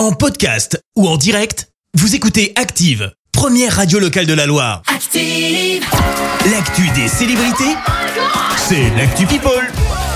En podcast ou en direct, vous écoutez Active, première radio locale de la Loire. Active. L'actu des célébrités, c'est l'actu People.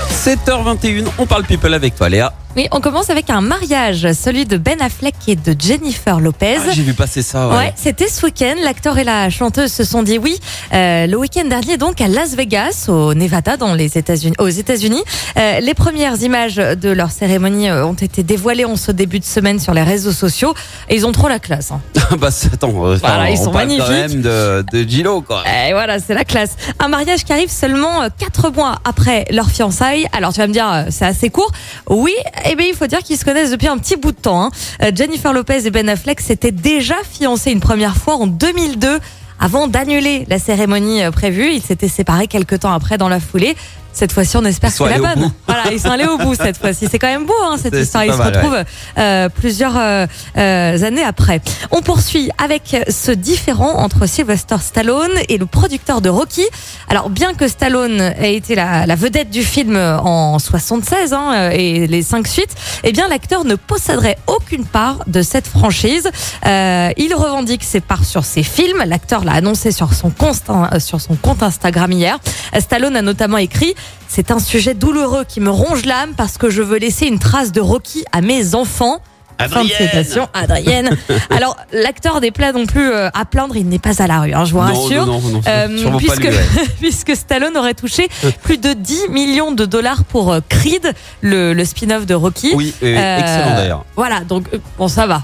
7h21, on parle people avec toi Léa. Oui, on commence avec un mariage, celui de Ben Affleck et de Jennifer Lopez. Ah, J'ai vu passer ça. Ouais. Ouais, c'était ce week-end. L'acteur et la chanteuse se sont dit oui. Euh, le week-end dernier, donc à Las Vegas, au Nevada, dans les États-Unis, aux États-Unis, Euh, les premières images de leur cérémonie euh, ont été dévoilées en ce début de semaine sur les réseaux sociaux. Et ils ont trop la classe. Hein. bah c'est- attends, euh, Voilà, ils on sont parle quand magnifiques. même de, de Gilo quoi. Et voilà, c'est la classe. Un mariage qui arrive seulement euh, quatre mois après leur fiançailles. Alors tu vas me dire, euh, c'est assez court. Oui, eh bien il faut dire qu'ils se connaissent depuis un petit bout de temps. hein. Euh, Jennifer Lopez et Ben Affleck s'étaient déjà fiancés une première fois en 2002. Avant d'annuler la cérémonie euh, prévue, ils s'étaient séparés quelques temps après dans la foulée. Cette fois-ci, on espère que c'est la bonne. Voilà, ils sont allés au bout cette fois-ci. C'est quand même beau, hein, cette histoire. Ils se mal, retrouvent euh, plusieurs euh, euh, années après. On poursuit avec ce différent entre Sylvester Stallone et le producteur de Rocky. Alors, bien que Stallone ait été la, la vedette du film en 76 hein, euh, et les cinq suites, eh bien, l'acteur ne posséderait aucune part de cette franchise. Euh, il revendique ses parts sur ses films. L'acteur l'a annoncé sur son, compte, euh, sur son compte Instagram hier. Stallone a notamment écrit c'est un sujet douloureux qui me ronge l'âme parce que je veux laisser une trace de Rocky à mes enfants. Fin de Adrienne. citation, Adrienne. Alors, l'acteur des plats non plus euh, à plaindre, il n'est pas à la rue, hein, je vous non, rassure. non, non, non, Euh, pas puisque, lui, ouais. puisque Stallone aurait touché plus de 10 millions de dollars pour euh, Creed, le, le spin-off de Rocky. Oui, excellent d'ailleurs. Voilà, donc bon, ça va.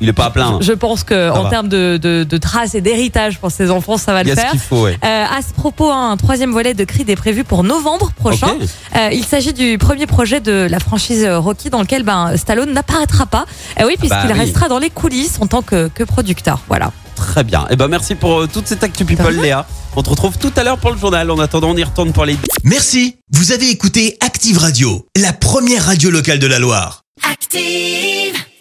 Il est pas à plaindre. Je pense que Ça en termes de, de, de traces et d'héritage pour ses enfants, ça va Il y le a ce faire. qu'il faut, ouais. Euh, à ce propos, hein, un troisième volet de Creed est prévu pour novembre prochain. Euh, il s'agit du premier projet de la franchise Rocky dans lequel ben, Stallone n'apparaîtra pas. Euh, oui, puisqu'il bah oui. restera dans les coulisses en tant que, que producteur. Voilà. Très bien. Et ben merci pour euh, toute cette actu people. Léa. On te retrouve tout à l'heure pour le journal. En attendant, on y retourne pour les Merci, vous avez écouté Active Radio, la première radio locale de la Loire. Active.